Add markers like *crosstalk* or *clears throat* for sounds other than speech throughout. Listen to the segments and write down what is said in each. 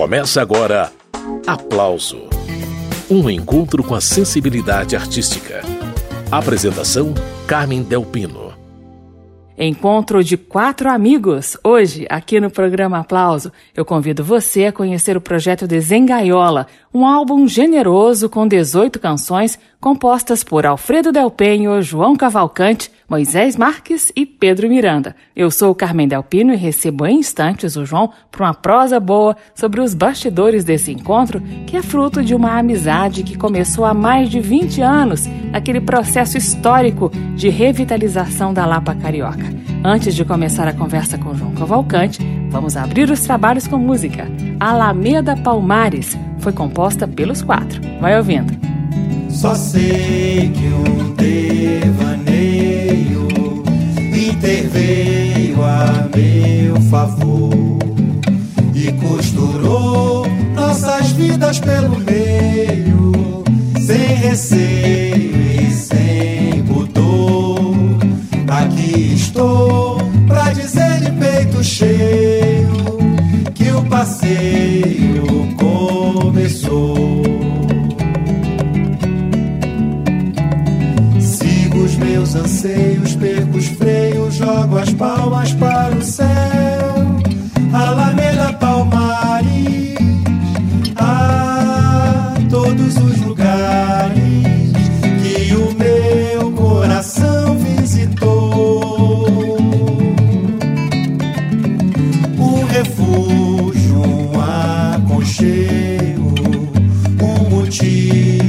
Começa agora Aplauso um encontro com a sensibilidade artística. Apresentação: Carmen Delpino. Encontro de quatro amigos. Hoje, aqui no programa Aplauso, eu convido você a conhecer o projeto Desengaiola, um álbum generoso com 18 canções compostas por Alfredo Del Penho, João Cavalcante, Moisés Marques e Pedro Miranda. Eu sou Carmen Delpino e recebo em instantes o João para uma prosa boa sobre os bastidores desse encontro, que é fruto de uma amizade que começou há mais de 20 anos, naquele processo histórico de revitalização da Lapa Carioca. Antes de começar a conversa com João Cavalcante, vamos abrir os trabalhos com música. Alameda Palmares foi composta pelos quatro. Vai ouvindo. Só sei que um devaneio interveio a meu favor e costurou nossas vidas pelo meio, sem receio e sem pudor. Aqui estou pra dizer de peito cheio que o passeio começou. Meus anseios, perco os freios, jogo as palmas para o céu. Alameda Palmares, a todos os lugares que o meu coração visitou. Um refúgio, um aconchego, um motivo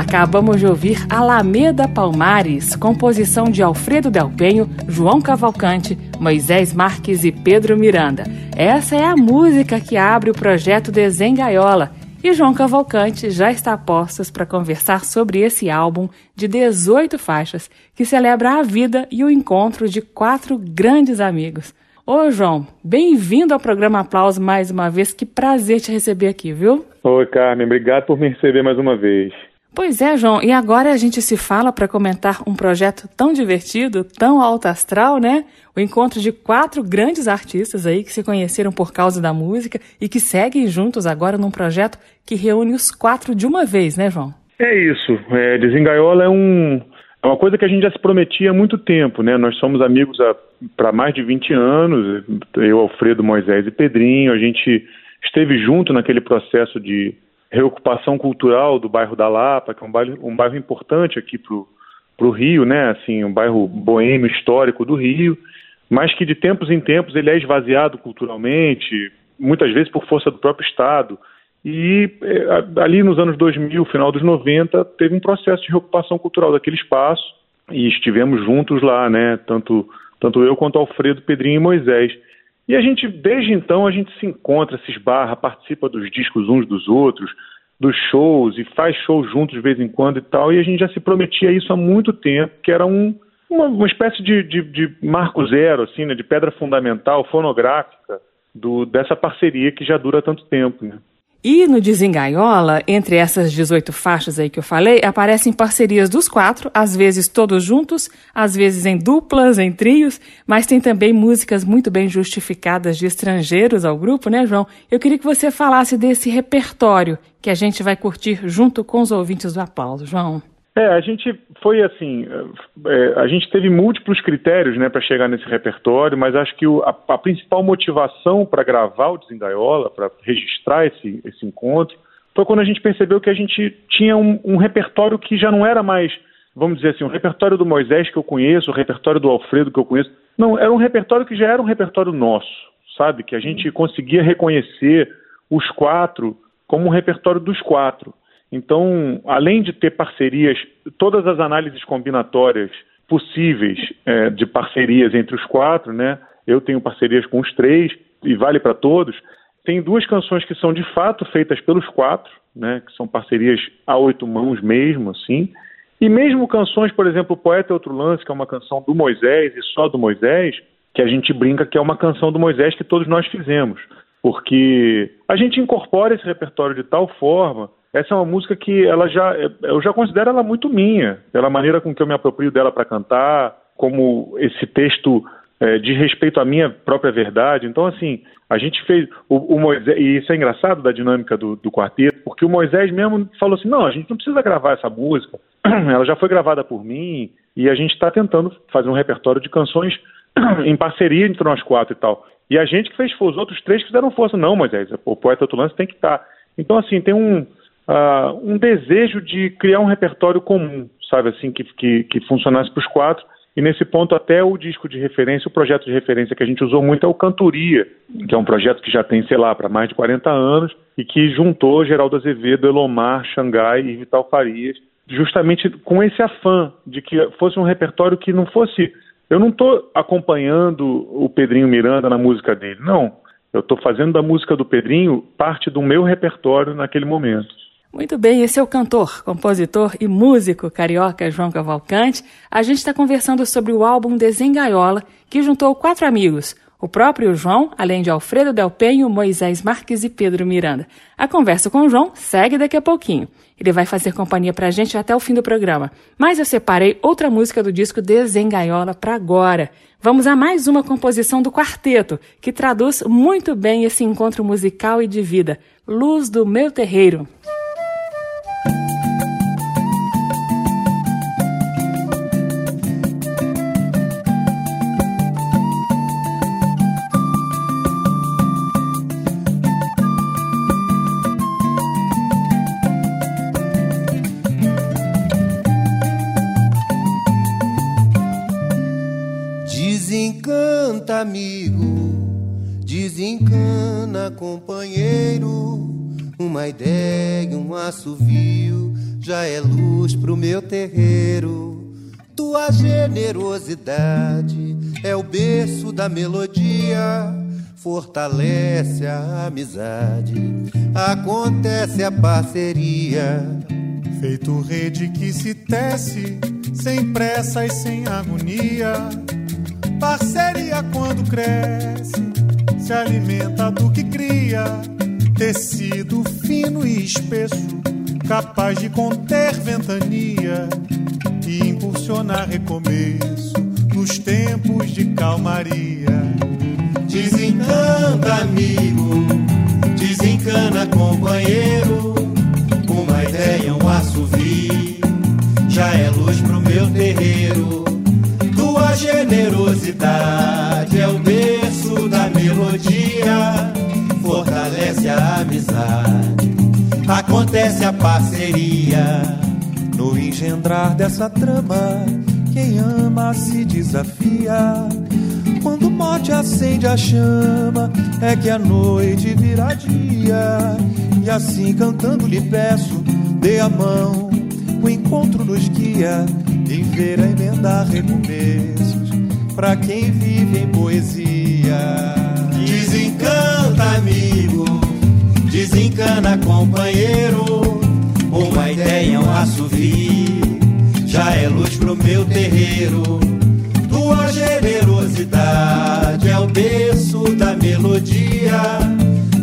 Acabamos de ouvir Alameda Palmares, composição de Alfredo Del Penho, João Cavalcante, Moisés Marques e Pedro Miranda. Essa é a música que abre o projeto Desengaiola. E João Cavalcante já está a postos para conversar sobre esse álbum de 18 faixas que celebra a vida e o encontro de quatro grandes amigos. Ô João, bem-vindo ao programa Aplauso mais uma vez. Que prazer te receber aqui, viu? Oi, Carmen. Obrigado por me receber mais uma vez. Pois é, João, e agora a gente se fala para comentar um projeto tão divertido, tão alto astral, né? O encontro de quatro grandes artistas aí que se conheceram por causa da música e que seguem juntos agora num projeto que reúne os quatro de uma vez, né, João? É isso. É, Desengaiola é, um, é uma coisa que a gente já se prometia há muito tempo, né? Nós somos amigos para mais de 20 anos, eu, Alfredo, Moisés e Pedrinho. A gente esteve junto naquele processo de reocupação cultural do bairro da Lapa, que é um bairro, um bairro importante aqui para o Rio, né? Assim, um bairro boêmio histórico do Rio, mas que de tempos em tempos ele é esvaziado culturalmente, muitas vezes por força do próprio Estado. E é, ali nos anos 2000, final dos 90, teve um processo de reocupação cultural daquele espaço e estivemos juntos lá, né? Tanto tanto eu quanto Alfredo, Pedrinho e Moisés. E a gente, desde então, a gente se encontra, se esbarra, participa dos discos uns dos outros, dos shows e faz shows juntos de vez em quando e tal. E a gente já se prometia isso há muito tempo, que era um, uma, uma espécie de, de, de, marco zero, assim, né, de pedra fundamental, fonográfica, do, dessa parceria que já dura tanto tempo. Né? E no Desengaiola, entre essas 18 faixas aí que eu falei, aparecem parcerias dos quatro, às vezes todos juntos, às vezes em duplas, em trios, mas tem também músicas muito bem justificadas de estrangeiros ao grupo, né, João? Eu queria que você falasse desse repertório que a gente vai curtir junto com os ouvintes do aplauso, João. É, a gente foi assim, é, a gente teve múltiplos critérios, né, para chegar nesse repertório, mas acho que o, a, a, principal motivação para gravar o Desengaiola, para registrar esse, esse encontro, foi quando a gente percebeu que a gente tinha um, um, repertório que já não era mais, vamos dizer assim, o repertório do Moisés que eu conheço, o repertório do Alfredo que eu conheço, não, era um repertório que já era um repertório nosso, sabe, que a gente conseguia reconhecer os quatro como um repertório dos quatro. Então, além de ter parcerias, todas as análises combinatórias possíveis é, de parcerias entre os quatro, né? Eu tenho parcerias com os três e vale para todos. Tem duas canções que são de fato feitas pelos quatro, né? Que são parcerias a oito mãos mesmo, assim. E mesmo canções, por exemplo, Poeta é Outro Lance, que é uma canção do Moisés e só do Moisés, que a gente brinca que é uma canção do Moisés que todos nós fizemos. Porque a gente incorpora esse repertório de tal forma essa é uma música que ela já eu já considero ela muito minha, pela maneira com que eu me aproprio dela para cantar, como esse texto é, respeito à minha própria verdade. Então, assim, a gente fez. O, o Moisés, e isso é engraçado da dinâmica do, do, quarteto, porque o Moisés mesmo falou assim: não, a gente não precisa gravar essa música, *clears throat* ela já foi gravada por mim, e a gente está tentando fazer um repertório de canções *clears throat* em parceria entre nós quatro e tal. E a gente que fez, os outros três fizeram força. Não, Moisés, o poeta Tulance tem que estar. Tá. Então, assim, tem um uh, um desejo de criar um repertório comum, sabe, assim, que, que, que funcionasse para os quatro. E nesse ponto, até o disco de referência, o projeto de referência que a gente usou muito é o Cantoria, que é um projeto que já tem, sei lá, para mais de 40 anos e que juntou Geraldo Azevedo, Elomar, Xangai e Vital Farias, justamente com esse afã de que fosse um repertório que não fosse. Eu não estou acompanhando o Pedrinho Miranda na música dele, não. Eu estou fazendo da música do Pedrinho parte do meu repertório naquele momento. Muito bem, esse é o cantor, compositor e músico carioca João Cavalcante. A gente está conversando sobre o álbum Desengaiola, que juntou quatro amigos, o próprio João, além de Alfredo Del Penho, Moisés Marques e Pedro Miranda. A conversa com o João segue daqui a pouquinho. Ele vai fazer companhia pra gente até o fim do programa. Mas eu separei outra música do disco Desengaiola para agora. Vamos a mais uma composição do quarteto, que traduz muito bem esse encontro musical e de vida. Luz do Meu Terreiro. Desencanta, amigo, desencana, companheiro. Uma ideia, um assovio, já é luz pro meu terreiro. Tua generosidade é o berço da melodia, fortalece a amizade, acontece a parceria. Feito rede que se tece, sem pressa e sem agonia Parceria quando cresce, se alimenta do que cria. Tecido fino e espesso, capaz de conter ventania e impulsionar recomeço nos tempos de calmaria. Desencanta, amigo, desencana, companheiro. Uma ideia, um assovio, já é luz pro meu terreiro tua generosidade é o berço da melodia, fortalece a amizade, acontece a parceria. No engendrar dessa trama, quem ama se desafia. Quando o mote acende a chama, é que a noite vira dia. E assim cantando lhe peço, dê a mão, o encontro nos guia, em ver a emendar recomeços pra quem vive em poesia. Desencanta, amigo, desencana, companheiro. Uma ideia, um assovio, já é luz pro meu terreiro. Tua generosidade é o berço da melodia,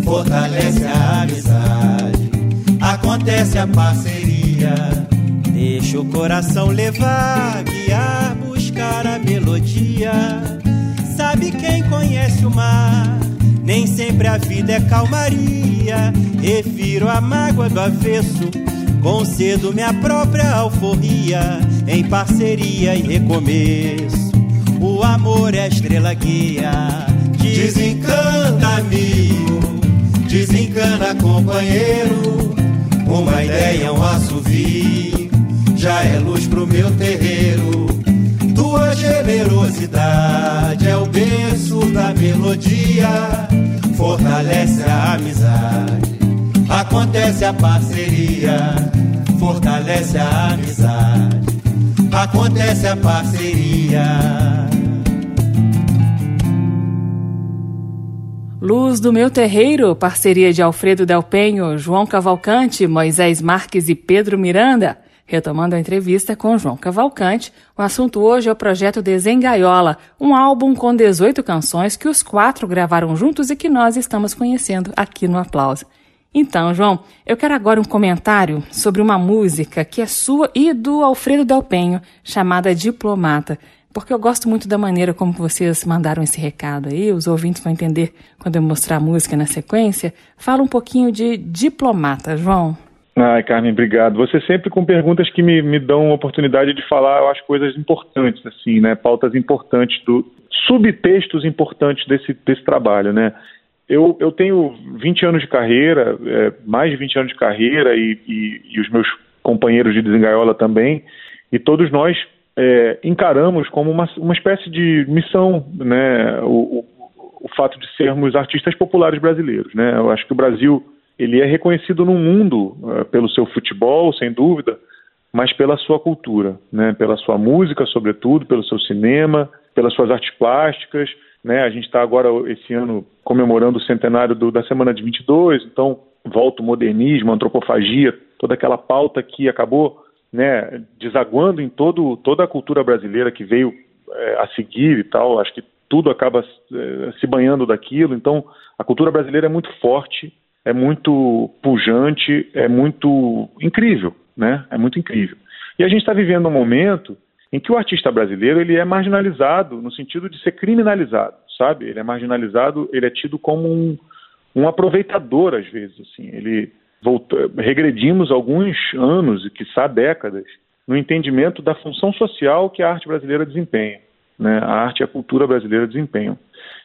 fortalece a amizade, acontece a parceria. Deixa o coração levar, guiar, buscar a melodia. Sabe quem conhece o mar? Nem sempre a vida é calmaria. Refiro a mágoa do avesso, concedo minha própria alforria, em parceria e recomeço. O amor é a estrela guia. Desencanta, amigo, desencana, companheiro. Uma ideia, um assovio, já é luz pro meu terreiro. Generosidade é o berço da melodia, fortalece a amizade, acontece a parceria, fortalece a amizade, acontece a parceria. Luz do Meu Terreiro, parceria de Alfredo Del Penho, João Cavalcante, Moisés Marques e Pedro Miranda. Retomando a entrevista com João Cavalcante, o assunto hoje é o projeto Desengaiola, um álbum com 18 canções que os quatro gravaram juntos e que nós estamos conhecendo aqui no Aplauso. Então, João, eu quero agora um comentário sobre uma música que é sua e do Alfredo Del Penho, chamada Diplomata porque eu gosto muito da maneira como vocês mandaram esse recado aí, os ouvintes vão entender quando eu mostrar a música na sequência. Fala um pouquinho de diplomata, João. Ai, Carmen, obrigado. Você sempre com perguntas que me, me dão oportunidade de falar, eu acho, coisas importantes, assim, né? Pautas importantes, do, subtextos importantes desse, desse trabalho, né? Eu, eu tenho 20 anos de carreira, é, mais de 20 anos de carreira, e, e, e os meus companheiros de desengaiola também, e todos nós é, encaramos como uma, uma espécie de missão, né, o, o, o, fato de sermos artistas populares brasileiros, né? Eu acho que o Brasil ele é reconhecido no mundo uh, pelo seu futebol, sem dúvida, mas pela sua cultura, né? Pela sua música, sobretudo, pelo seu cinema, pelas suas artes plásticas, né? A gente está agora esse ano comemorando o centenário do, da Semana de 22, então volta o modernismo, a antropofagia, toda aquela pauta que acabou né, desaguando em todo, toda a cultura brasileira que veio é, a seguir e tal. Acho que tudo acaba é, se banhando daquilo. Então, a cultura brasileira é muito forte, é muito pujante, é muito incrível, né? É muito incrível. E a gente está vivendo um momento em que o artista brasileiro ele é marginalizado no sentido de ser criminalizado, sabe? Ele é marginalizado, ele é tido como um, um aproveitador às vezes, assim. Ele regredimos alguns anos, e quiçá décadas, no entendimento da função social que a arte brasileira desempenha, né? a arte e a cultura brasileira desempenham.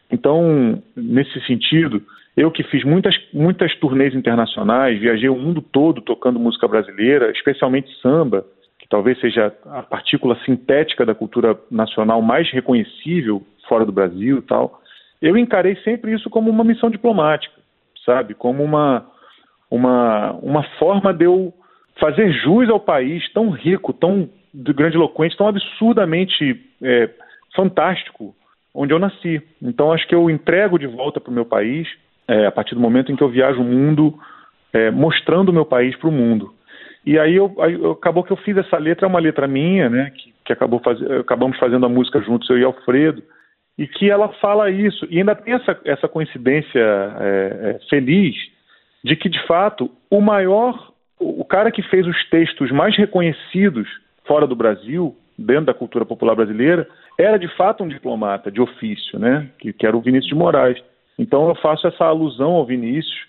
Então, nesse sentido, eu que fiz muitas, muitas turnês internacionais, viajei o mundo todo tocando música brasileira, especialmente samba, que talvez seja a partícula sintética da cultura nacional mais reconhecível fora do Brasil e tal, eu encarei sempre isso como uma missão diplomática, sabe? Como uma, uma, uma forma de eu fazer jus ao país tão rico, tão grandiloquente, tão absurdamente é, fantástico onde eu nasci. Então acho que eu entrego de volta para o meu país é, a partir do momento em que eu viajo o mundo é, mostrando o meu país para o mundo. E aí, eu, aí eu, acabou que eu fiz essa letra, é uma letra minha, né, que, que acabou faz, acabamos fazendo a música juntos, eu e Alfredo, e que ela fala isso. E ainda tem essa, essa coincidência é, é feliz de que, de fato, o maior, o cara que fez os textos mais reconhecidos fora do Brasil, dentro da cultura popular brasileira, era de fato um diplomata de ofício, né? Que, que era o Vinícius de Moraes. Então eu faço essa alusão ao Vinícius,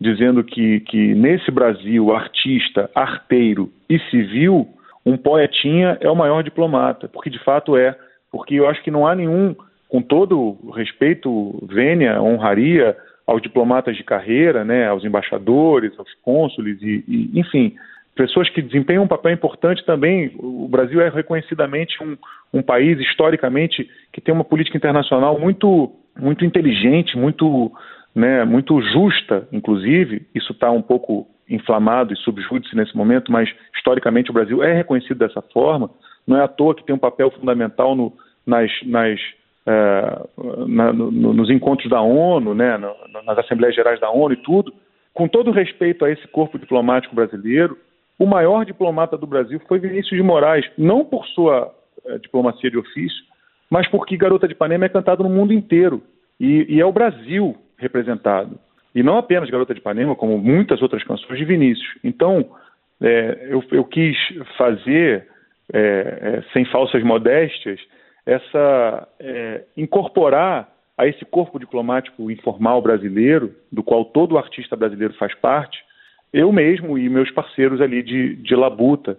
dizendo que, que nesse Brasil, artista, arteiro e civil, um poetinha é o maior diplomata, porque de fato é. Porque eu acho que não há nenhum, com todo respeito, vênia, honraria, aos diplomatas de carreira, né, aos embaixadores, aos cônsules e, e, enfim, pessoas que desempenham um papel importante também. O Brasil é reconhecidamente um, um país historicamente que tem uma política internacional muito muito inteligente, muito né, muito justa, inclusive. Isso está um pouco inflamado e subjúdice nesse momento, mas historicamente o Brasil é reconhecido dessa forma. Não é à toa que tem um papel fundamental no, nas, nas é, na, no, nos encontros da ONU, né, nas Assembleias Gerais da ONU e tudo, com todo respeito a esse corpo diplomático brasileiro, o maior diplomata do Brasil foi Vinícius de Moraes, não por sua é, diplomacia de ofício, mas porque Garota de Ipanema é cantado no mundo inteiro e, e, é o Brasil representado. E não apenas Garota de Ipanema, como muitas outras canções de Vinícius. Então, é, eu, eu, quis fazer, é, é sem falsas modéstias, essa é, incorporar a esse corpo diplomático informal brasileiro, do qual todo artista brasileiro faz parte, eu mesmo e meus parceiros ali de, de labuta.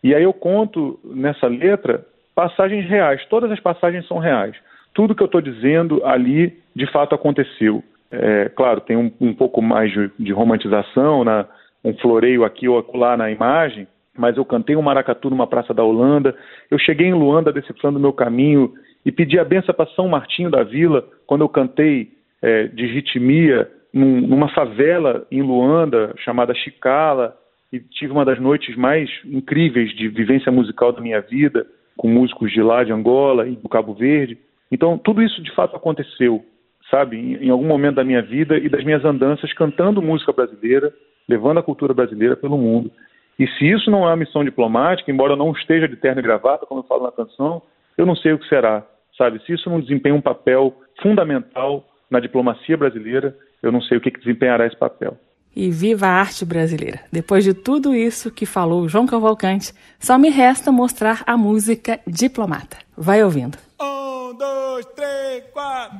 E aí eu conto nessa letra passagens reais, todas as passagens são reais. Tudo que eu estou dizendo ali de fato aconteceu. É, claro, tem um, um pouco mais de, de romantização, na, um floreio aqui ou acolá na imagem, mas eu cantei um maracatu numa praça da Holanda. Eu cheguei em Luanda decifrando meu caminho e pedi a benção para São Martinho da Vila quando eu cantei é, de ritmia num, numa favela em Luanda chamada Chicala e tive uma das noites mais incríveis de vivência musical da minha vida com músicos de lá de Angola e do Cabo Verde. Então tudo isso de fato aconteceu, sabe, em, em algum momento da minha vida e das minhas andanças cantando música brasileira, levando a cultura brasileira pelo mundo. E se isso não é uma missão diplomática, embora eu não esteja de terno e gravata, como eu falo na canção, eu não sei o que será, sabe? Se isso não desempenha um papel fundamental na diplomacia brasileira, eu não sei o que, que desempenhará esse papel. E viva a arte brasileira! Depois de tudo isso que falou João Cavalcante, só me resta mostrar a música Diplomata. Vai ouvindo. Um, dois, três, quatro.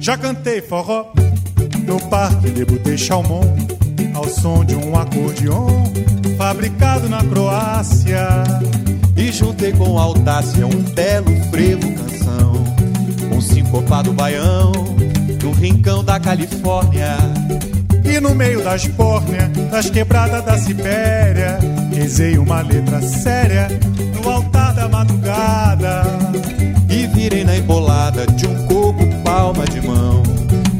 Já cantei forró no Parque de Butê Chalmon ao som de um acordeon fabricado na Croácia. E juntei com audácia um belo frevo canção, um sincopado baião do rincão da Califórnia. E no meio das pórneas, das quebradas da Sibéria, rezei uma letra séria no altar da madrugada. E virei na embolada de um coco palma de mão,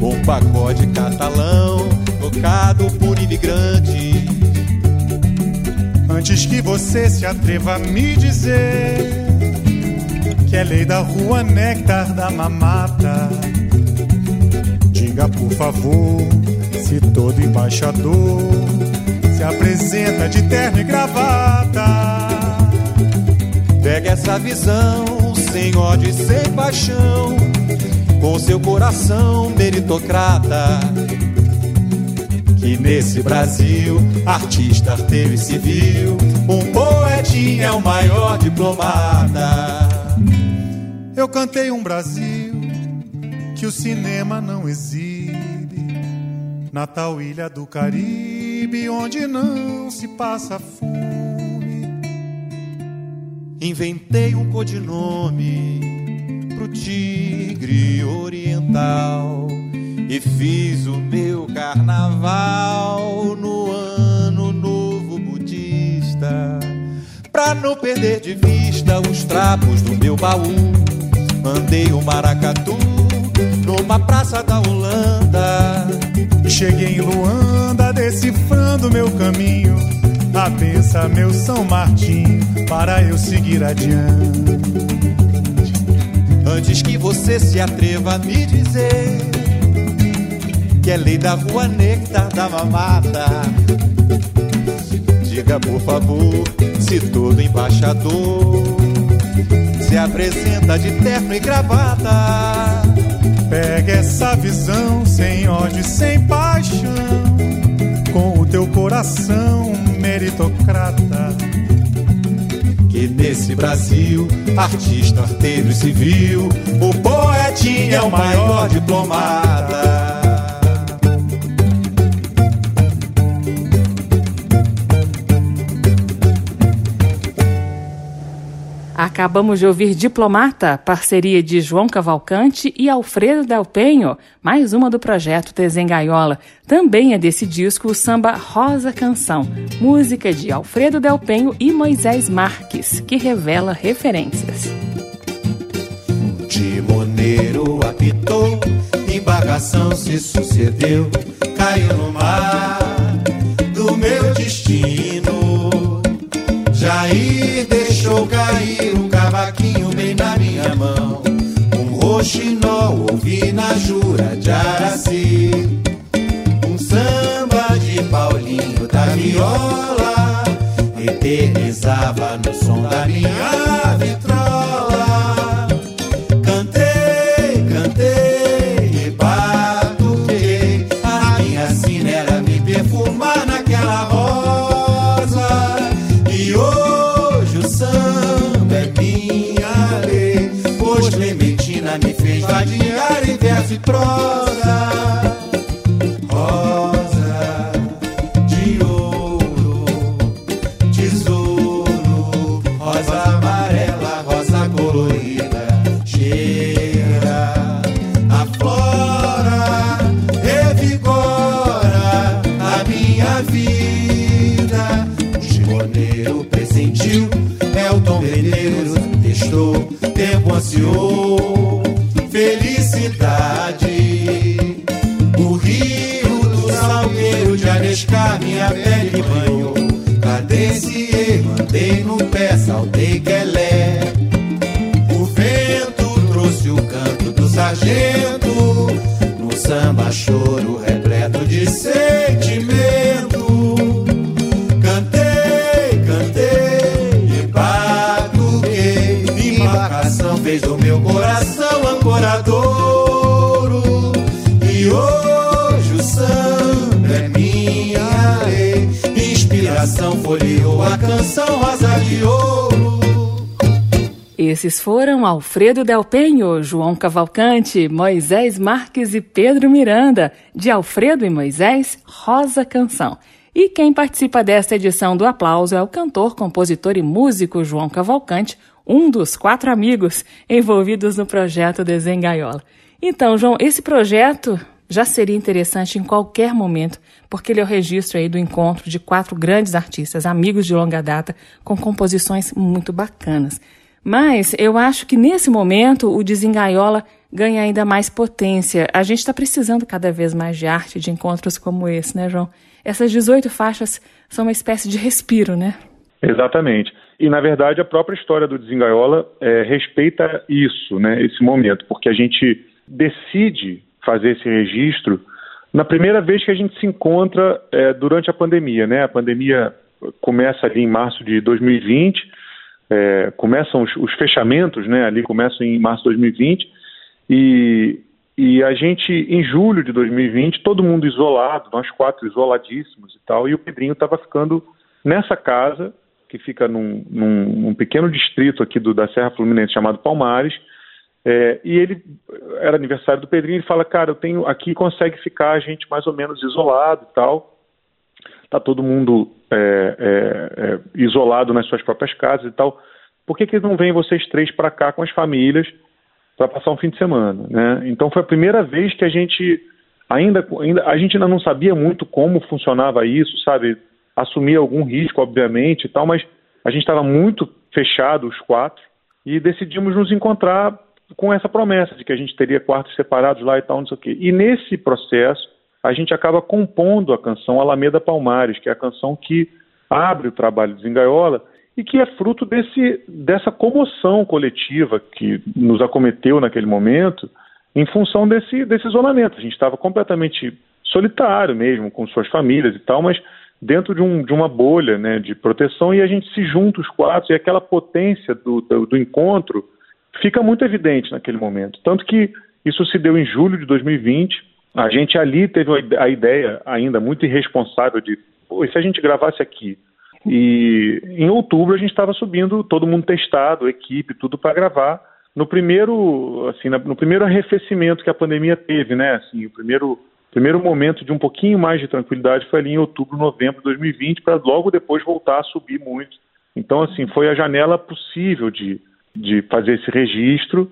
um pagode catalão tocado por imigrantes. Antes que você se atreva a me dizer que é lei da rua néctar da mamata, diga por favor se todo embaixador se apresenta de terno e gravata. Pega essa visão sem ódio e sem paixão, com seu coração meritocrata e nesse Brasil, artista, arteiro e civil, um poetinha é o maior diplomata. Eu cantei um Brasil que o cinema não exibe. Natal, ilha do Caribe, onde não se passa fome. Inventei um codinome pro tigre oriental e fiz o meu carnaval no ano novo budista. Pra não perder de vista os trapos do meu baú, mandei o um maracatu numa praça da Holanda. Cheguei em Luanda decifrando meu caminho. A benção, meu São Martinho, para eu seguir adiante. Antes que você se atreva a me dizer que é lei da rua néctar da mamata. Diga por favor se todo embaixador se apresenta de terno e gravata. Pega essa visão sem ódio sem paixão, com o teu coração meritocrata. Que nesse Brasil, artista, arteiro e civil, o poetinha é o maior diplomata. Acabamos de ouvir Diplomata, parceria de João Cavalcante e Alfredo Del Penho, mais uma do projeto Desengaiola. Também é desse disco o samba Rosa Canção, música de Alfredo Del Penho e Moisés Marques, que revela referências. Timoneiro apitou, embarcação se sucedeu, caiu no mar Roxinol, ouvi na Jura de Araci. Um samba de Paulinho da viola, eternizava no som da minha vitrola. Em a canção rosa de ouro. Esses foram Alfredo Del Penho, João Cavalcante, Moisés Marques e Pedro Miranda, de Alfredo e Moisés, Rosa Canção. E quem participa desta edição do Aplauso é o cantor, compositor e músico João Cavalcante, um dos quatro amigos envolvidos no projeto Desengaiola. Então, João, esse projeto já seria interessante em qualquer momento, porque ele é o registro aí do encontro de quatro grandes artistas, amigos de longa data, com composições muito bacanas. Mas eu acho que nesse momento o Desengaiola ganha ainda mais potência. A gente está precisando cada vez mais de arte, de encontros como esse, né, João? Essas 18 faixas são uma espécie de respiro, né? Exatamente. E, na verdade, a própria história do Desengaiola é, respeita isso, né, esse momento, porque a gente decide fazer esse registro na primeira vez que a gente se encontra é, durante a pandemia. Né? A pandemia começa ali em março de 2020, é, começam os, os, fechamentos, né, ali começam em março de 2020, e, e a gente, em julho de 2020, todo mundo isolado, nós quatro isoladíssimos e tal, e o Pedrinho estava ficando nessa casa, que fica num, num, num pequeno distrito aqui do, da Serra Fluminense chamado Palmares, é, e ele era aniversário do Pedrinho, ele fala, cara, eu tenho aqui consegue ficar a gente mais ou menos isolado e tal. Tá todo mundo é, é, é isolado nas suas próprias casas e tal. Por que, que não vêm vocês três para cá com as famílias para passar um fim de semana, né? Então foi a primeira vez que a gente ainda, ainda a gente ainda não sabia muito como funcionava isso, sabe? Assumir algum risco, obviamente, e tal, mas a gente estava muito fechado os quatro e decidimos nos encontrar com essa promessa de que a gente teria quartos separados lá e tal, não sei o quê. E nesse processo, a gente acaba compondo a canção Alameda Palmares, que é a canção que abre o trabalho de Zingaiola e que é fruto desse, dessa comoção coletiva que nos acometeu naquele momento em função desse, desse isolamento. A gente estava completamente solitário mesmo, com suas famílias e tal, mas dentro de, um, de uma bolha né, de proteção e a gente se junta os quatro e aquela potência do, do, do encontro fica muito evidente naquele momento. Tanto que isso se deu em julho de 2020. A gente ali teve a ideia ainda muito irresponsável de, pô, e se a gente gravasse aqui? E em outubro a gente estava subindo, todo mundo testado, equipe, tudo para gravar. No primeiro, assim, no primeiro arrefecimento que a pandemia teve, né? Assim, o primeiro primeiro momento de um pouquinho mais de tranquilidade foi ali em outubro, novembro de 2020, para logo depois voltar a subir muito. Então, assim, foi a janela possível de, de fazer esse registro.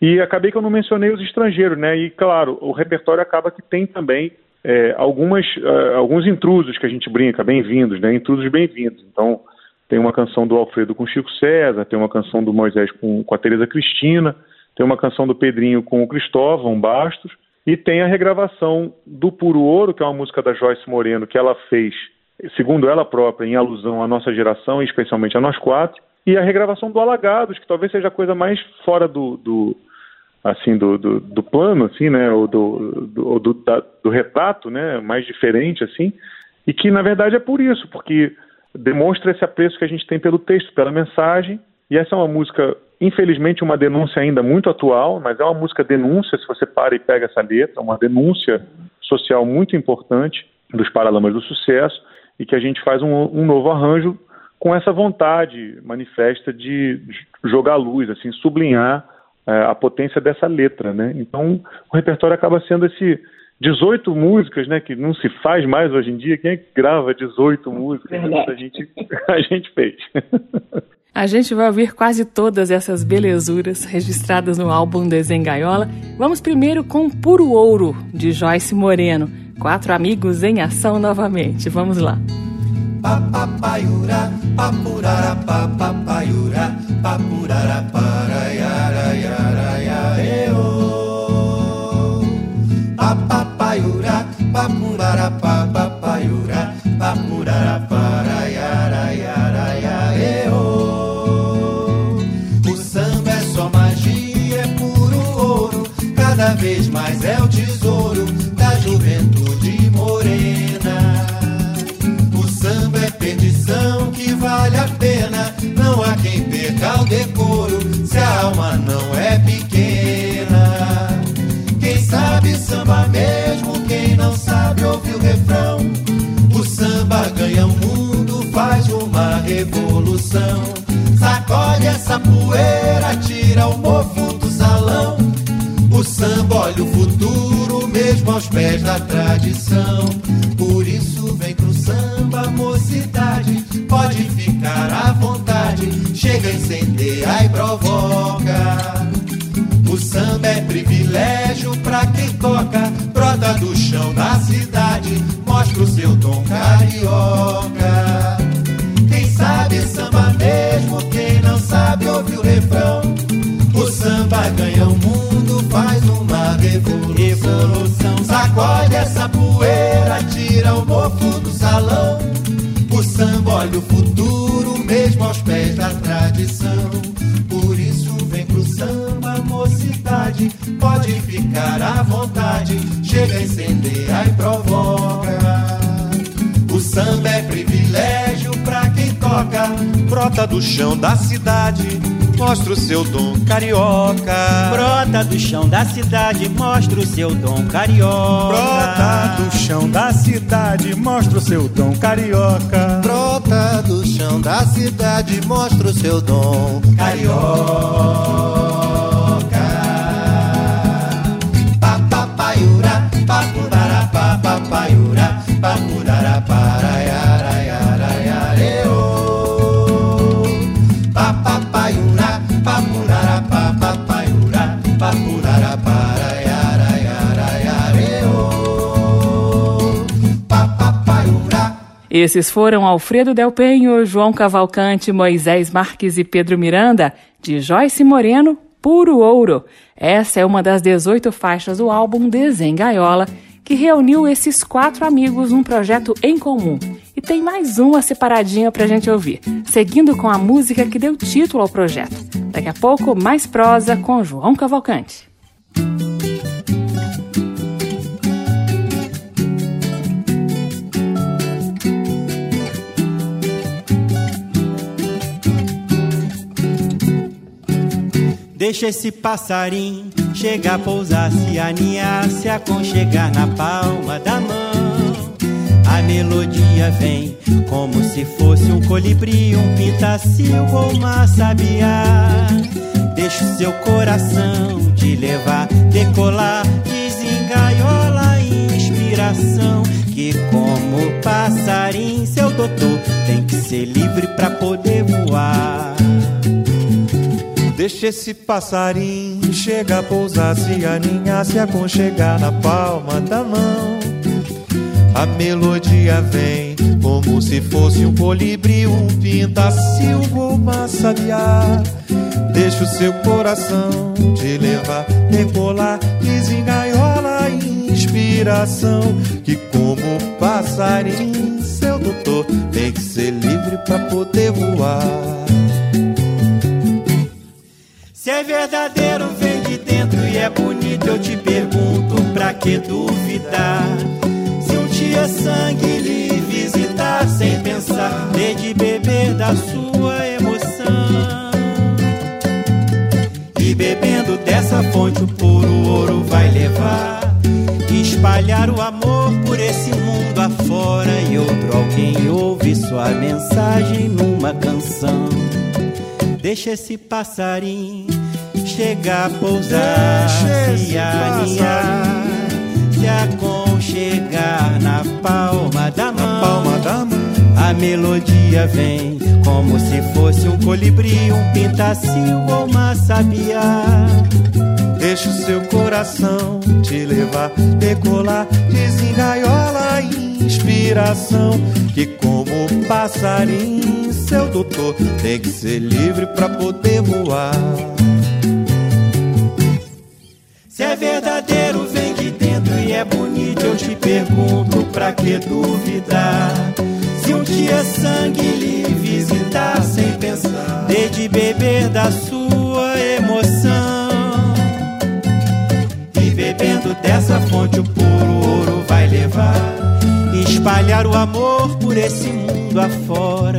E acabei que eu não mencionei os estrangeiros, né? E claro, o repertório acaba que tem também é, algumas, uh, alguns intrusos que a gente brinca, bem-vindos, né? Intrusos bem-vindos. Então, tem uma canção do Alfredo com Chico César, tem uma canção do Moisés com, com a Tereza Cristina, tem uma canção do Pedrinho com o Cristóvão Bastos, e tem a regravação do Puro Ouro, que é uma música da Joyce Moreno, que ela fez, segundo ela própria, em alusão à nossa geração, e especialmente a nós quatro, e a regravação do Alagados, que talvez seja a coisa mais fora do, do assim do, do, do plano, assim, né, ou do, do, do, da, do retrato, né, mais diferente, assim, e que na verdade é por isso, porque demonstra esse apreço que a gente tem pelo texto, pela mensagem, e essa é uma música, infelizmente, uma denúncia ainda muito atual, mas é uma música denúncia, se você para e pega essa letra, uma denúncia social muito importante dos Paralamas do Sucesso, e que a gente faz um, um novo arranjo com essa vontade manifesta de jogar luz, assim, sublinhar é, a potência dessa letra, né? Então, o repertório acaba sendo esse 18 músicas, né, que não se faz mais hoje em dia. Quem é que grava 18 músicas? Né? A gente *laughs* a gente fez. A gente vai ouvir quase todas essas belezuras registradas no álbum Desengaiola. Vamos primeiro com Puro Ouro, de Joyce Moreno. Quatro amigos em ação novamente. Vamos lá. Papapaiura, papurara, papapaiura, papurara, para, yara, yara, yara, Papapaiura, papurara, papapaiura, papurara, para, yara, yara, yara, O samba é só magia, é puro ouro, cada vez mais é o tesouro que vale a pena, não há quem perca o decoro, se a alma não é pequena. Quem sabe samba mesmo, quem não sabe ouve o refrão. O samba ganha o mundo, faz uma revolução. Sacode essa poeira, tira o mofo do salão. O samba olha o futuro, mesmo aos pés da tradição. Por isso vem pro samba, mocidade. Pode ficar à vontade, chega, incendeia e provoca. O samba é privilégio pra quem toca, brota do chão da cidade, mostra o seu tom carioca. Ganha o mundo, faz uma revolução. revolução. Sacode essa poeira, tira o mofo do salão. O samba olha o futuro, mesmo aos pés da tradição. Por isso vem pro samba, mocidade. Pode ficar à vontade, chega, incendeia e provoca. O samba é privilégio pra quem toca, brota do chão da cidade mostra o seu dom carioca. Brota do chão da cidade, mostra o seu dom carioca. Brota do chão da cidade, mostra o seu dom carioca. Brota do chão da cidade, mostra o seu dom carioca. Esses foram Alfredo Del Penho, João Cavalcante, Moisés Marques e Pedro Miranda, de Joyce Moreno, Puro Ouro. Essa é uma das 18 faixas do álbum Desengaiola, que reuniu esses quatro amigos num projeto em comum. E tem mais uma separadinha pra gente ouvir, seguindo com a música que deu título ao projeto. Daqui a pouco, mais prosa com João Cavalcante. Deixa esse passarinho chegar, pousar, se aninhar, se aconchegar na palma da mão. A melodia vem como se fosse um colibri, um pintacil ou uma sabiá. Deixa o seu coração te levar, decolar, desengaiola a inspiração. Que como passarinho, seu doutor tem que ser livre pra poder voar. Deixa esse passarinho chegar, pousar, se aninhar, se aconchegar na palma da mão. A melodia vem como se fosse um colibri, um pintacil ou uma sabiá. Deixa o seu coração te levar, decolar, desengaiola a inspiração. Que como passarinho, seu doutor tem que ser livre pra poder voar. Se é verdadeiro, vem de dentro e eu te pergunto pra que duvidar? Se um dia sangue lhe visitar sem pensar, dê de beber da sua emoção. E bebendo dessa fonte o puro ouro vai levar. Espalhar o amor por esse mundo afora e outro alguém ouve sua mensagem numa canção. Deixa esse passarinho chegar, pousar, se aninhar, se aconchegar na palma da mão. palma da mão. A melodia vem como se fosse um colibri, um pintacil ou uma sabiá. Deixa o seu coração te levar, decolar, desengaiola a inspiração. Que como passarinho, seu doutor tem que ser livre pra poder voar. Se é verdadeiro, vem de dentro e é bonito. Eu te pergunto, pra que duvidar? Se um dia sangue lhe visitar sem pensar, dê de beber da sua emoção. E bebendo dessa fonte, o puro ouro vai levar. Espalhar o amor por esse mundo afora.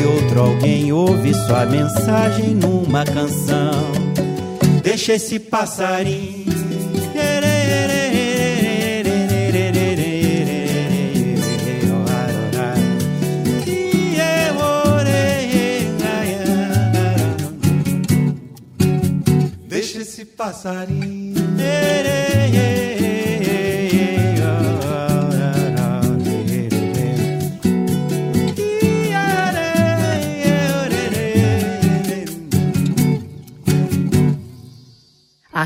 E outro alguém ouve sua mensagem numa canção. Deixa esse passarinho. Deixa esse passarinho.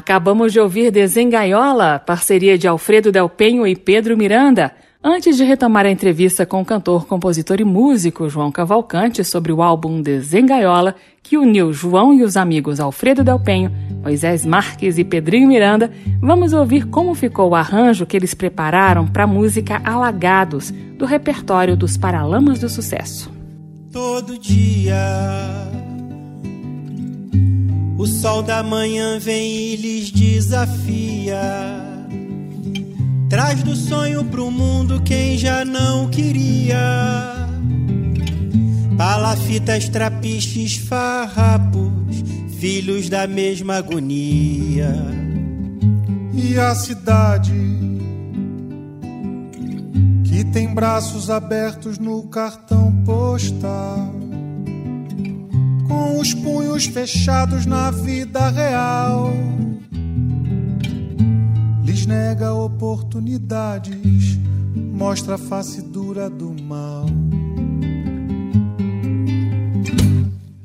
Acabamos de ouvir Desengaiola, parceria de Alfredo Del Penho e Pedro Miranda. Antes de retomar a entrevista com o cantor, compositor e músico João Cavalcante sobre o álbum Desengaiola, que uniu João e os amigos Alfredo Del Penho, Moisés Marques e Pedrinho Miranda, vamos ouvir como ficou o arranjo que eles prepararam para a música Alagados, do repertório dos Paralamas do Sucesso. Todo dia o sol da manhã vem e lhes desafia. Traz do sonho pro mundo quem já não queria. Palafitas, trapiches, farrapos, filhos da mesma agonia. E a cidade que tem braços abertos no cartão postal com os punhos fechados na vida real. Lhes nega oportunidades, mostra a face dura do mal.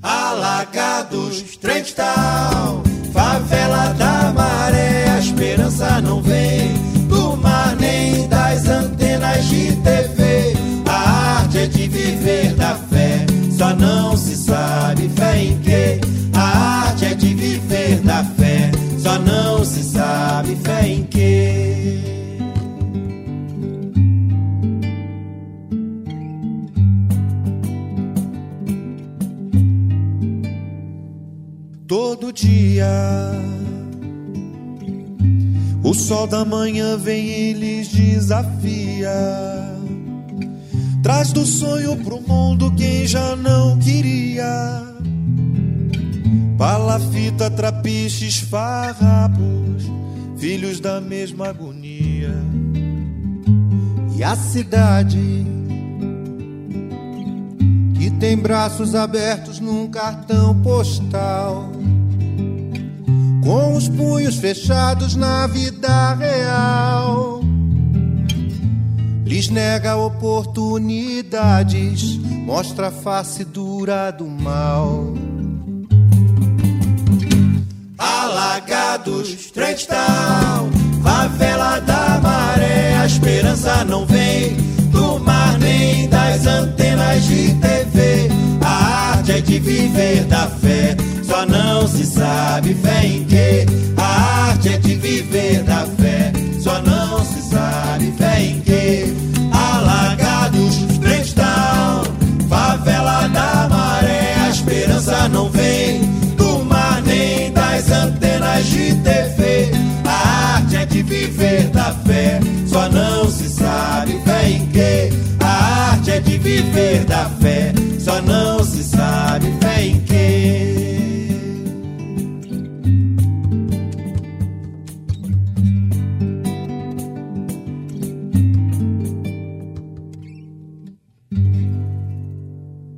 Alagados, Trent Town, favela da maré, a esperança não vem dia o sol da manhã vem e lhes desafia. Traz do sonho pro mundo quem já não queria. Palafita, trapiches, farrapos, filhos da mesma agonia. E a cidade que tem braços abertos num cartão postal, com os punhos fechados na vida real, lhes nega oportunidades, mostra a face dura do mal. Alagados, Trent Town, favela da maré, a esperança não vem do mar nem das antenas de TV. A arte é de viver da fé, só não se sabe fé em quê. A arte é de viver da fé, só não se sabe fé em quê. Alagados, cristal, favela da maré, a esperança não vem do mar nem das antenas de TV. A arte é de viver da fé, só não se sabe fé em quê. A arte é de viver da fé. Só não se sabe fé em quê.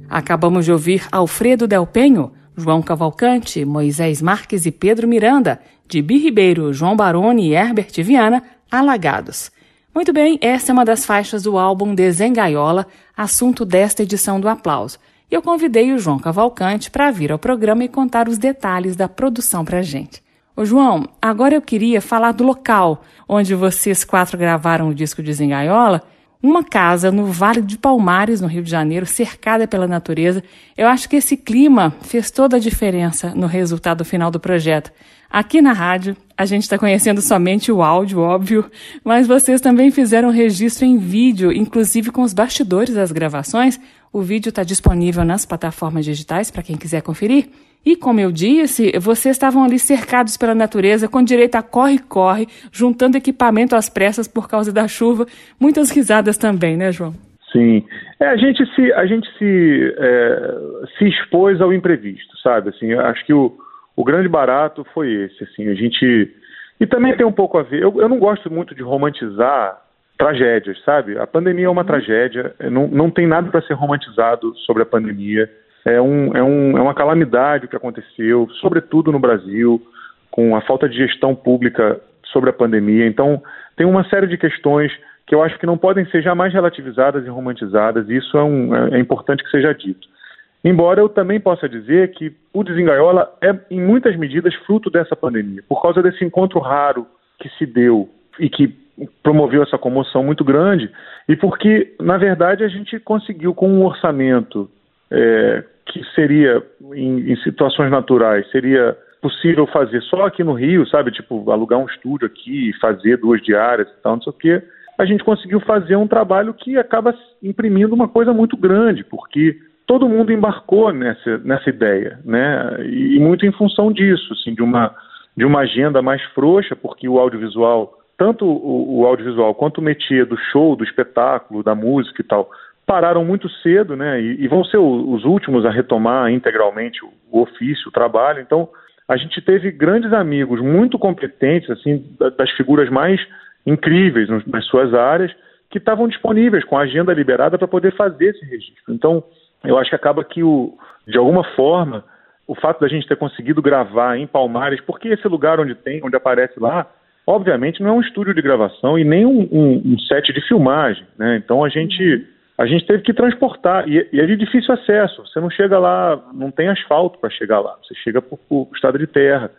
Acabamos de ouvir Alfredo Delpenho, João Cavalcante, Moisés Marques e Pedro Miranda, de Bi Ribeiro, João Baroni e Herbert Viana, Alagados. Muito bem, essa é uma das faixas do álbum Desengaiola, assunto desta edição do Aplauso. E eu convidei o João Cavalcante para vir ao programa e contar os detalhes da produção para a gente. Ô João, agora eu queria falar do local onde vocês quatro gravaram o disco Desengaiola uma casa no Vale de Palmares, no Rio de Janeiro, cercada pela natureza. Eu acho que esse clima fez toda a diferença no resultado final do projeto. Aqui na rádio, a gente está conhecendo somente o áudio, óbvio, mas vocês também fizeram registro em vídeo, inclusive com os bastidores das gravações. O vídeo está disponível nas plataformas digitais para quem quiser conferir. E como eu disse, vocês estavam ali cercados pela natureza, com direito a corre-corre, juntando equipamento às pressas por causa da chuva. Muitas risadas também, né, João? Sim. É, a gente se, a gente se, é, se expôs ao imprevisto, sabe? Assim, acho que o, o grande barato foi esse. Assim, a gente. E também tem um pouco a ver. Eu, eu não gosto muito de romantizar tragédias, sabe? A pandemia é uma uhum. tragédia, não, não tem nada para ser romantizado sobre a pandemia é, um, é, um, é uma calamidade o que aconteceu, sobretudo no Brasil, com a falta de gestão pública sobre a pandemia. Então, tem uma série de questões que eu acho que não podem ser jamais relativizadas e romantizadas, e isso é, um, é, é importante que seja dito. Embora eu também possa dizer que o Desengaiola é, em muitas medidas, fruto dessa pandemia, por causa desse encontro raro que se deu e que promoveu essa comoção muito grande, e porque, na verdade, a gente conseguiu, com um orçamento é, que seria, em, em, situações naturais, seria possível fazer só aqui no Rio, sabe? Tipo, alugar um estúdio aqui, fazer duas diárias e tal, não sei o quê. A gente conseguiu fazer um trabalho que acaba imprimindo uma coisa muito grande, porque todo mundo embarcou nessa, nessa ideia, né? E, muito em função disso, assim, de uma, de uma agenda mais frouxa, porque o audiovisual, tanto o, o audiovisual quanto o métier do show, do espetáculo, da música e tal, pararam muito cedo, né? E, e vão ser o, os últimos a retomar integralmente o, o, ofício, o trabalho. Então, a gente teve grandes amigos muito competentes, assim, das figuras mais incríveis nas suas áreas, que estavam disponíveis com a agenda liberada para poder fazer esse registro. Então, eu acho que acaba que, o, de alguma forma, o fato da gente ter conseguido gravar em Palmares, porque esse lugar onde tem, onde aparece lá, obviamente não é um estúdio de gravação e nem um, um, um set de filmagem, né? Então a gente a gente teve que transportar, e, e é de difícil acesso. Você não chega lá, não tem asfalto para chegar lá, você chega por, por estado de terra.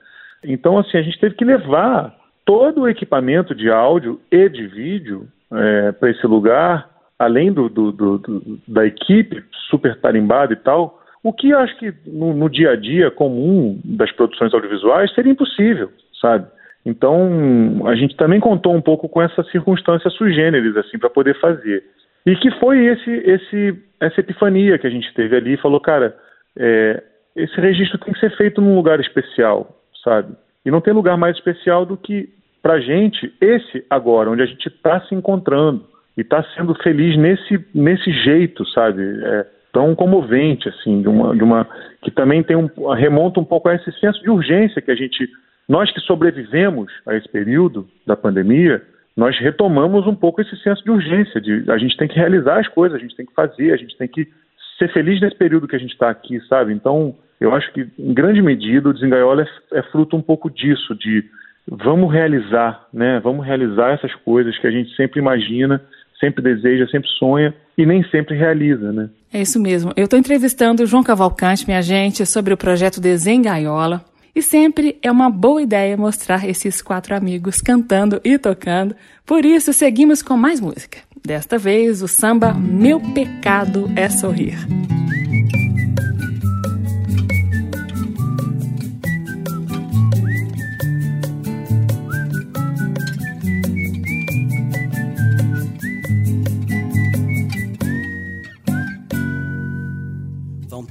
Então, assim, a gente teve que levar todo o equipamento de áudio e de vídeo é, para esse lugar, além do, do, do, da equipe super tarimbada e tal, o que acho que no, no, dia a dia comum das produções audiovisuais seria impossível, sabe? Então, a gente também contou um pouco com essa circunstância sui generis, assim, para poder fazer. E que foi esse, esse, essa epifania que a gente teve ali e falou, cara, é, esse registro tem que ser feito num lugar especial, sabe? E não tem lugar mais especial do que, pra gente, esse agora, onde a gente está se encontrando e está sendo feliz nesse, nesse jeito, sabe? É, tão comovente, assim, de uma, de uma que também tem um, remonta um pouco a esse senso de urgência que a gente, nós que sobrevivemos a esse período da pandemia, nós retomamos um pouco esse senso de urgência, de a gente tem que realizar as coisas, a gente tem que fazer, a gente tem que ser feliz nesse período que a gente está aqui, sabe? Então, eu acho que, em grande medida, o Desengaiola é, é fruto um pouco disso, de vamos realizar, né? Vamos realizar essas coisas que a gente sempre imagina, sempre deseja, sempre sonha e nem sempre realiza, né? É isso mesmo. Eu estou entrevistando o João Cavalcante, minha gente, sobre o projeto Desengaiola. E sempre é uma boa ideia mostrar esses quatro amigos cantando e tocando. Por isso, seguimos com mais música. Desta vez, o samba Meu Pecado é Sorrir.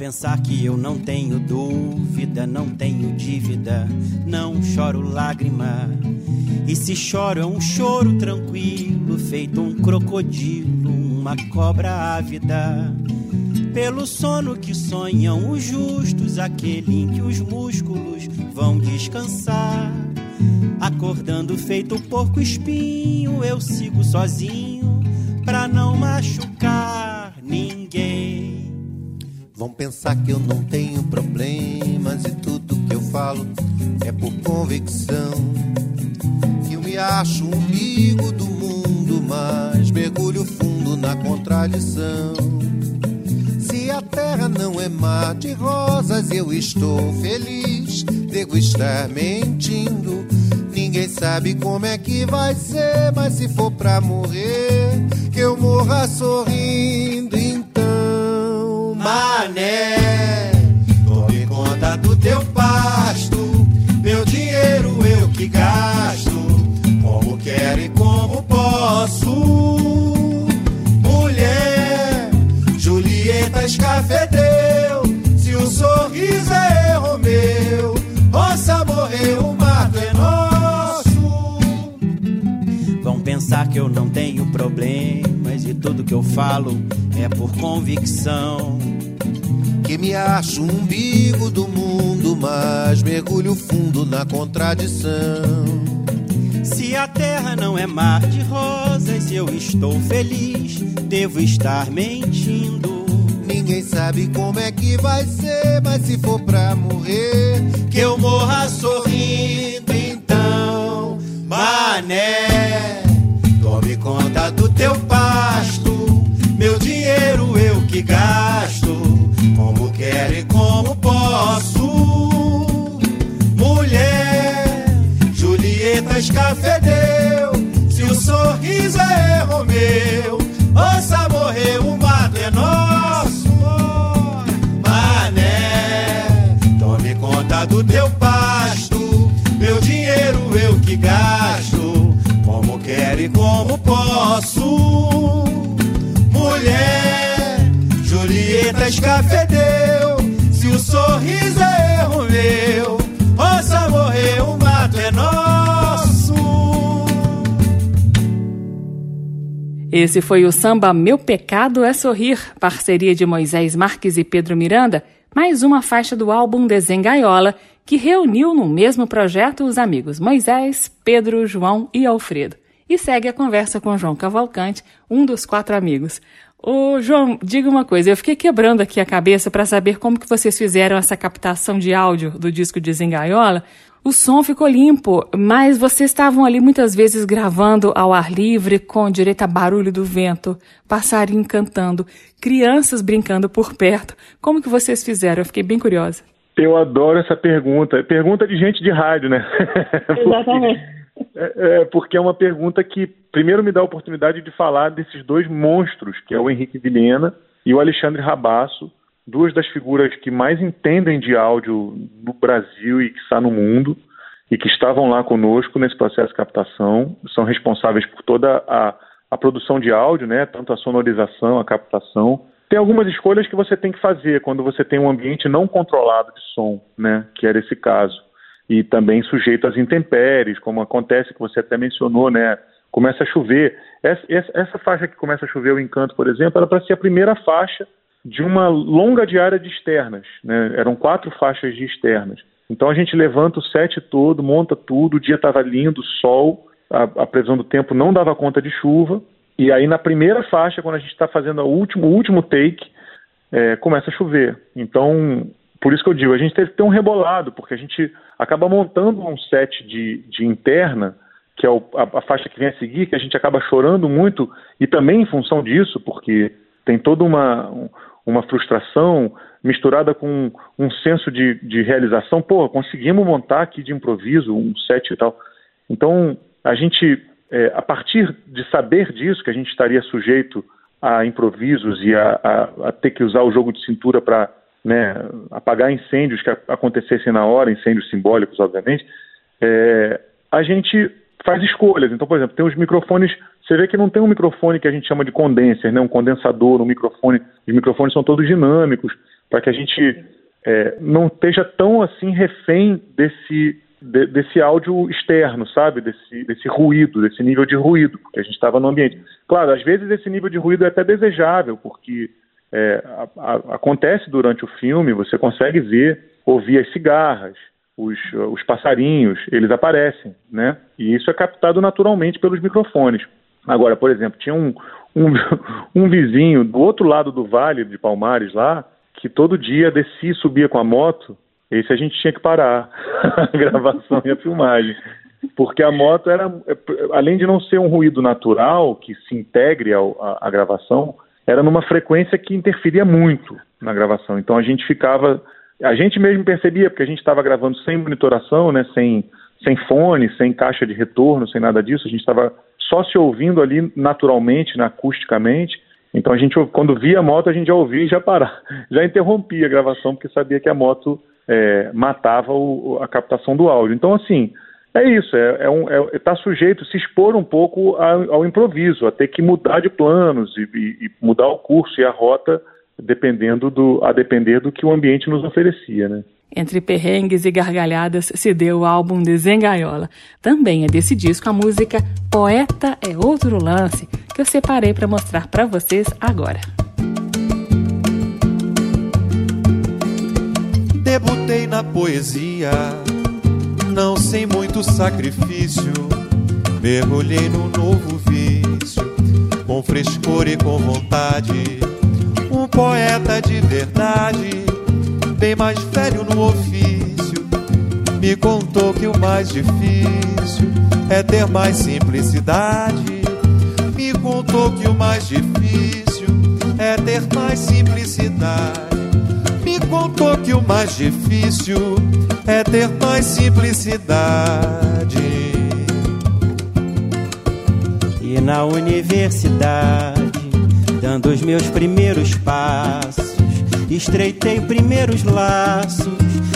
Pensar que eu não tenho dúvida, não tenho dívida, não choro lágrima. E se choro é um choro tranquilo, feito um crocodilo, uma cobra ávida. Pelo sono que sonham os justos, aquele em que os músculos vão descansar. Acordando feito porco espinho, eu sigo sozinho pra não machucar ninguém. Vão pensar que eu não tenho problemas e tudo que eu falo é por convicção. Que eu me acho um umbigo do mundo, mas mergulho fundo na contradição. Se a terra não é mar de rosas, eu estou feliz, devo estar mentindo. Ninguém sabe como é que vai ser, mas se for pra morrer, que eu morra sorrindo. Mané, tome conta do teu pasto, meu dinheiro eu que gasto, como quero e como posso. Julieta escafedeu. Se o sorriso é pensar que eu não tenho problemas e tudo que eu falo é por convicção. Que me acho um umbigo do mundo, mas mergulho fundo na contradição. Se a terra não é mar de rosas, eu estou feliz, devo estar mentindo. Ninguém sabe como é que vai ser, mas se for pra morrer, que eu morra sorrindo. Então, mané, gasto, como quero e como posso. Mulher, Julieta escafedeu, se o sorriso é Romeu, ouça morrer, o mato é nosso. Mané, tome conta do teu pasto, meu dinheiro eu que gasto, como quero e como posso. Mulher, Julieta escafedeu, se o sorriso é erro meu, o mato é nosso. Esse foi o samba Meu Pecado é Sorrir, parceria de Moisés Marques e Pedro Miranda, mais uma faixa do álbum Desengaiola, que reuniu no mesmo projeto os amigos Moisés, Pedro, João e Alfredo. E segue a conversa com João Cavalcante, um dos quatro amigos. Ô, João, diga uma coisa, eu fiquei quebrando aqui a cabeça para saber como que vocês fizeram essa captação de áudio do disco Desengaiola. O som ficou limpo, mas vocês estavam ali muitas vezes gravando ao ar livre, com direito a barulho do vento, passarinho cantando, crianças brincando por perto. Como que vocês fizeram? Eu fiquei bem curiosa. Eu adoro essa pergunta. Pergunta de gente de rádio, né? *laughs* Exatamente. É, é, porque é uma pergunta que, primeiro, me dá a oportunidade de falar desses dois monstros, que é o Henrique Vilhena e o Alexandre Rabasso, duas das figuras que mais entendem de áudio no Brasil e que está no mundo, e que estavam lá conosco nesse processo de captação, são responsáveis por toda a, a produção de áudio, né, tanto a sonorização, a captação. Tem algumas escolhas que você tem que fazer quando você tem um ambiente não controlado de som, né, que era esse caso e também sujeito às intempéries, como acontece que você até mencionou, né? Começa a chover. Essa, essa, faixa que começa a chover, o Encanto, por exemplo, era para ser a primeira faixa de uma longa diária de externas. Né? Eram quatro faixas de externas. Então a gente levanta o set todo, monta tudo, o dia estava lindo, sol, a, a, previsão do tempo não dava conta de chuva. E aí na primeira faixa, quando a gente está fazendo o último, último take, é, começa a chover. Então por isso que eu digo, a gente teve que ter um rebolado, porque a gente acaba montando um set de, de interna, que é o, a, a, faixa que vem a seguir, que a gente acaba chorando muito, e também em função disso, porque tem toda uma, uma frustração misturada com um senso de, de realização. Pô, conseguimos montar aqui de improviso um set e tal. Então, a gente, é, a partir de saber disso, que a gente estaria sujeito a improvisos e a, a, a ter que usar o jogo de cintura para né, apagar incêndios que acontecessem na hora, incêndios simbólicos, obviamente, é, a gente faz escolhas. Então, por exemplo, tem os microfones. Você vê que não tem um microfone que a gente chama de condenser, né, um condensador, um microfone. Os microfones são todos dinâmicos para que a gente é, não esteja tão assim refém desse de, desse áudio externo, sabe? Desse, desse ruído, desse nível de ruído, porque a gente estava no ambiente. Claro, às vezes esse nível de ruído é até desejável, porque é, a, a, acontece durante o filme, você consegue ver, ouvir as cigarras, os, os passarinhos, eles aparecem, né? E isso é captado naturalmente pelos microfones. Agora, por exemplo, tinha um, um, *laughs* um vizinho do outro lado do vale de Palmares lá, que todo dia descia e subia com a moto, esse a gente tinha que parar *laughs* a gravação e a filmagem. Porque a moto era, além de não ser um ruído natural que se integre à gravação, era numa frequência que interferia muito na gravação. Então a gente ficava, a gente mesmo percebia, porque a gente estava gravando sem monitoração, né, sem, sem fone, sem caixa de retorno, sem nada disso, a gente estava só se ouvindo ali naturalmente, né, acusticamente. Então a gente, quando via a moto, a gente já ouvia e já parava, *laughs* já interrompia a gravação, porque sabia que a moto é, matava o, a captação do áudio. Então, assim, é isso, é, é um, é, tá sujeito a se expor um pouco ao, ao, improviso, a ter que mudar de planos e, e, e, mudar o curso e a rota dependendo do, a depender do que o ambiente nos oferecia, né? Entre perrengues e gargalhadas se deu o álbum Desengaiola. Também é desse disco a música Poeta é Outro Lance, que eu separei para mostrar para vocês agora. Debutei na poesia, não sem muito sacrifício. Mergulhei num novo vício, com frescor e com vontade. Um poeta de verdade bem mais velho no ofício, me contou que o mais difícil é ter mais simplicidade. Me contou que o mais difícil é ter mais simplicidade. Contou que o mais difícil é ter mais simplicidade. E na universidade, dando os meus primeiros passos Estreitei primeiros laços,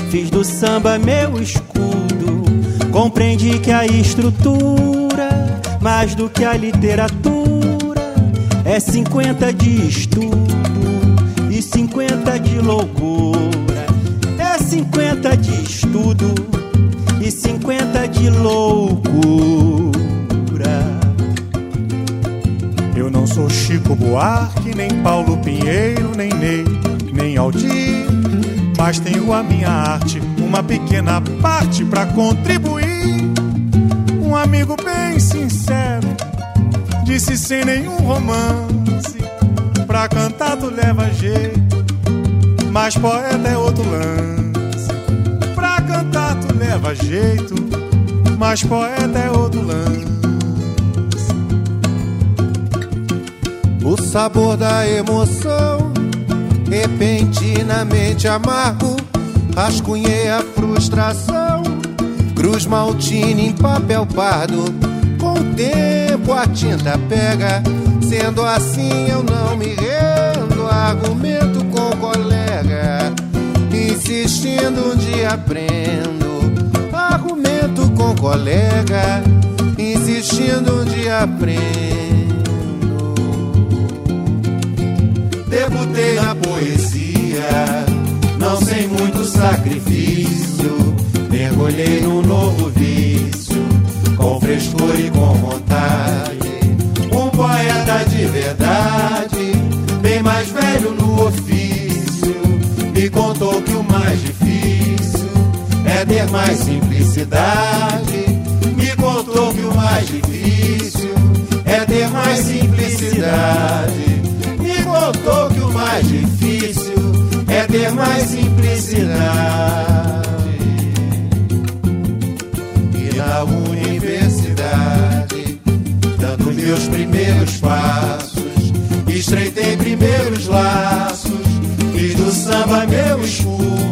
fiz do samba meu escudo. Compreendi que a estrutura, mais do que a literatura, é 50 de estudo 50 de loucura. É 50 de estudo e 50 de loucura. Eu não sou Chico Buarque, nem Paulo Pinheiro, nem Ney nem Aldir, mas tenho a minha arte, uma pequena parte para contribuir. Um amigo bem sincero disse sem nenhum romance: pra cantar tu leva jeito, mas poeta é outro lance. Pra cantar tu leva jeito, mas poeta é outro lance. O sabor da emoção repentinamente amargo, rascunhei a frustração. Cruz Maltine em papel pardo, com o tempo a tinta pega. Sendo assim, eu não me rendo. Argumento com colega, insistindo um dia aprendo. Argumento com colega, insistindo um dia aprendo. debutei na poesia, não sem muito sacrifício, mergulhei num novo vício, com frescor e com vontade. Um poeta de verdade, bem mais velho no ter mais simplicidade. Me contou que o mais difícil é ter mais simplicidade notou que o mais difícil é ter mais simplicidade. E na universidade, dando meus primeiros passos, estreitei primeiros laços, fiz do samba meu escudo,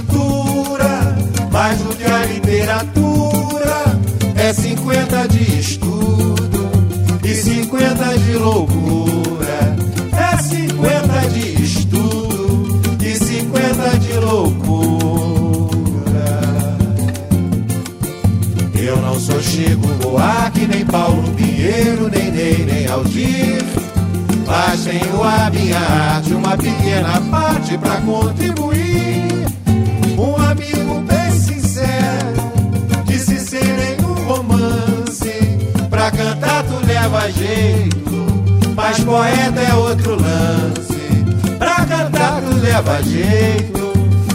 que a estrutura, mais do que a literatura, é 50 de estudo e 50 de loucura. É 50 de estudo e 50 de loucura. Eu não sou Chico Buarque, nem Paulo Pinheiro, nem Ney, nem Aldir. Mas tenho a minha arte, uma pequena parte para contribuir. Tu leva jeito, mas poeta é outro lance. Pra cantar tu leva jeito,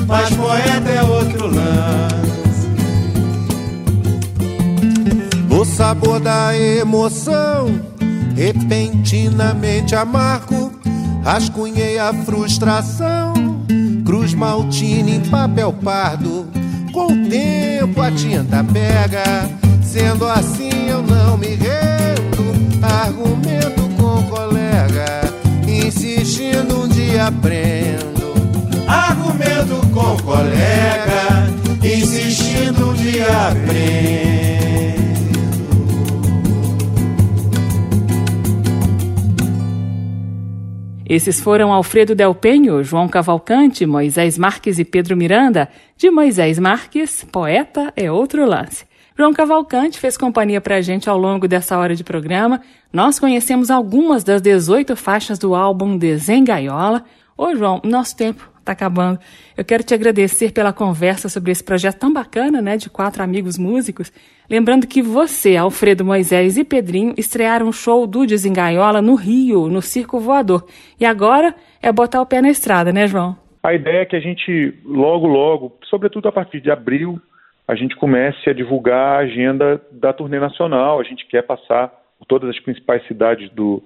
mas poeta é outro lance. O sabor da emoção, repentinamente amargo, rascunhei a frustração, cruz maltina em papel pardo. Com o tempo a tinta pega, sendo assim eu não me rendo. Argumento com colega, insistindo um dia aprendo. Argumento com colega, insistindo um dia aprendo. Esses foram Alfredo Del Penho, João Cavalcante, Moisés Marques e Pedro Miranda. De Moisés Marques, poeta é outro lance. João Cavalcante fez companhia para a gente ao longo dessa hora de programa. Nós conhecemos algumas das 18 faixas do álbum Desengaiola. Ô, João, nosso tempo está acabando. Eu quero te agradecer pela conversa sobre esse projeto tão bacana, né, de quatro amigos músicos. Lembrando que você, Alfredo Moisés e Pedrinho estrearam o show do Desengaiola no Rio, no Circo Voador. E agora é botar o pé na estrada, né, João? A ideia é que a gente, logo, logo, sobretudo a partir de abril, a gente comece a divulgar a agenda da turnê nacional. A gente quer passar por todas as principais cidades do,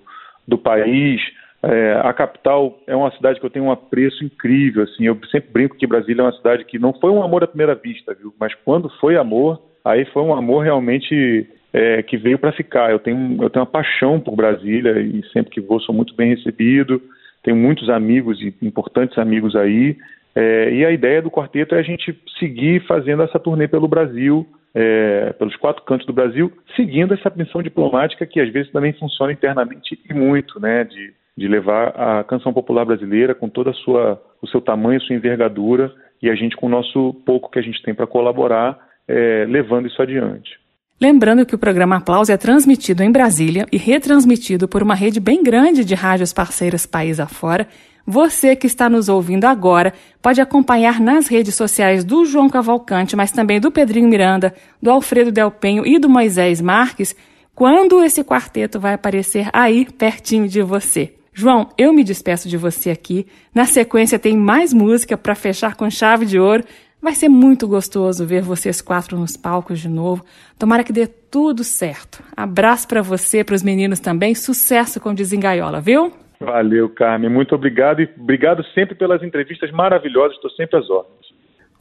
do país, é, a capital é uma cidade que eu tenho um apreço incrível, assim, eu sempre brinco que Brasília é uma cidade que não foi um amor à primeira vista, viu? Mas quando foi amor, aí foi um amor realmente é, que veio para ficar. Eu tenho, eu tenho uma paixão por Brasília e sempre que vou sou muito bem recebido. Tenho muitos amigos e importantes amigos aí. É, e a ideia do quarteto é a gente seguir fazendo essa turnê pelo Brasil, é, pelos quatro cantos do Brasil, seguindo essa missão diplomática que às vezes também funciona internamente e muito, né? De de levar a canção popular brasileira com toda a sua o seu tamanho, sua envergadura e a gente com o nosso pouco que a gente tem para colaborar, é, levando isso adiante. Lembrando que o programa Aplauso é transmitido em Brasília e retransmitido por uma rede bem grande de rádios parceiras país afora. Você que está nos ouvindo agora pode acompanhar nas redes sociais do João Cavalcante, mas também do Pedrinho Miranda, do Alfredo Del Penho e do Moisés Marques, quando esse quarteto vai aparecer aí pertinho de você. João, eu me despeço de você aqui. Na sequência tem mais música para fechar com chave de ouro. Vai ser muito gostoso ver vocês quatro nos palcos de novo. Tomara que dê tudo certo. Abraço para você, para os meninos também. Sucesso com Desengaiola, viu? Valeu, Carmen. Muito obrigado e obrigado sempre pelas entrevistas maravilhosas. Estou sempre às ordens.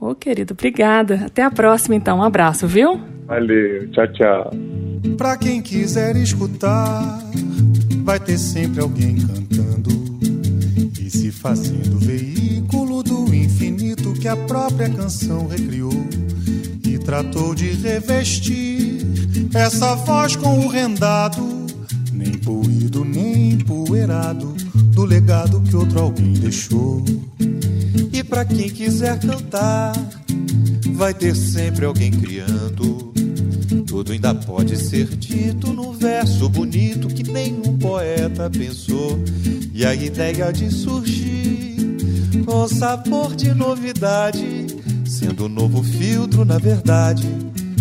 Ô, querido, obrigada. Até a próxima, então. Um abraço, viu? Valeu. Tchau, tchau. Pra quem quiser escutar vai ter sempre alguém cantando e se fazendo veículo do infinito que a própria canção recriou e tratou de revestir essa voz com o rendado, nem polido nem empoeirado do legado que outro alguém deixou. E para quem quiser cantar, vai ter sempre alguém criando tudo ainda pode ser dito no verso bonito que nenhum poeta pensou. E a ideia de surgir com sabor de novidade, sendo um novo filtro, na verdade,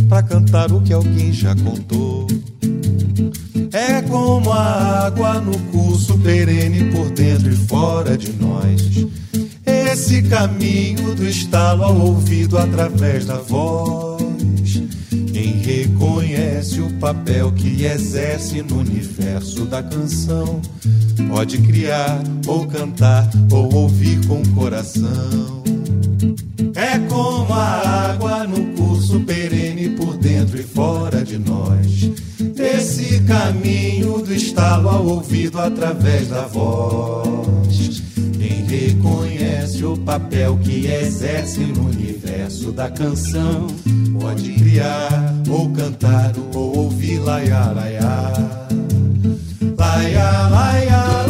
para cantar o que alguém já contou. É como a água no curso perene por dentro e fora de nós. Esse caminho do estalo ao ouvido através da voz reconhece o papel que exerce no universo da canção. Pode criar, ou cantar, ou ouvir com o coração. É como a água no curso perene caminho do estalo ao ouvido através da voz. Quem reconhece o papel que exerce no universo da canção pode criar, ou cantar, ou ouvir laiá, laiá. Laiá, laiá,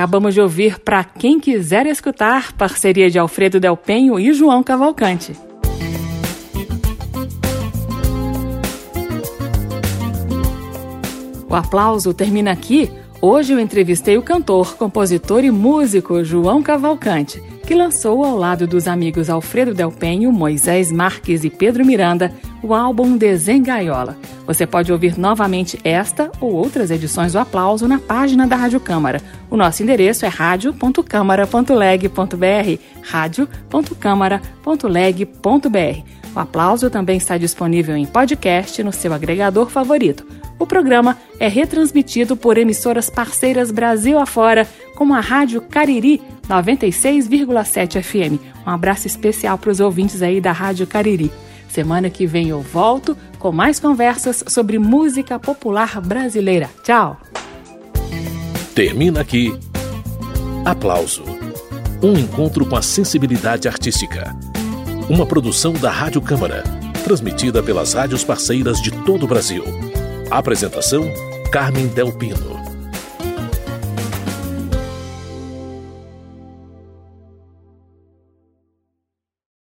Acabamos de ouvir Para Quem Quiser Escutar, parceria de Alfredo Del Penho e João Cavalcante. O aplauso termina aqui. Hoje eu entrevistei o cantor, compositor e músico João Cavalcante, que lançou ao lado dos amigos Alfredo Del Penho, Moisés Marques e Pedro Miranda o álbum Desengaiola. Você pode ouvir novamente esta ou outras edições do Aplauso na página da Rádio Câmara. O nosso endereço é radio.câmara.leg.br radio.câmara.leg.br O Aplauso também está disponível em podcast no seu agregador favorito. O programa é retransmitido por emissoras parceiras Brasil afora, como a Rádio Cariri 96,7 FM. Um abraço especial para os ouvintes aí da Rádio Cariri. Semana que vem eu volto com mais conversas sobre música popular brasileira. Tchau! Termina aqui. Aplauso. Um encontro com a sensibilidade artística. Uma produção da Rádio Câmara, transmitida pelas rádios parceiras de todo o Brasil. Apresentação: Carmen Del Pino.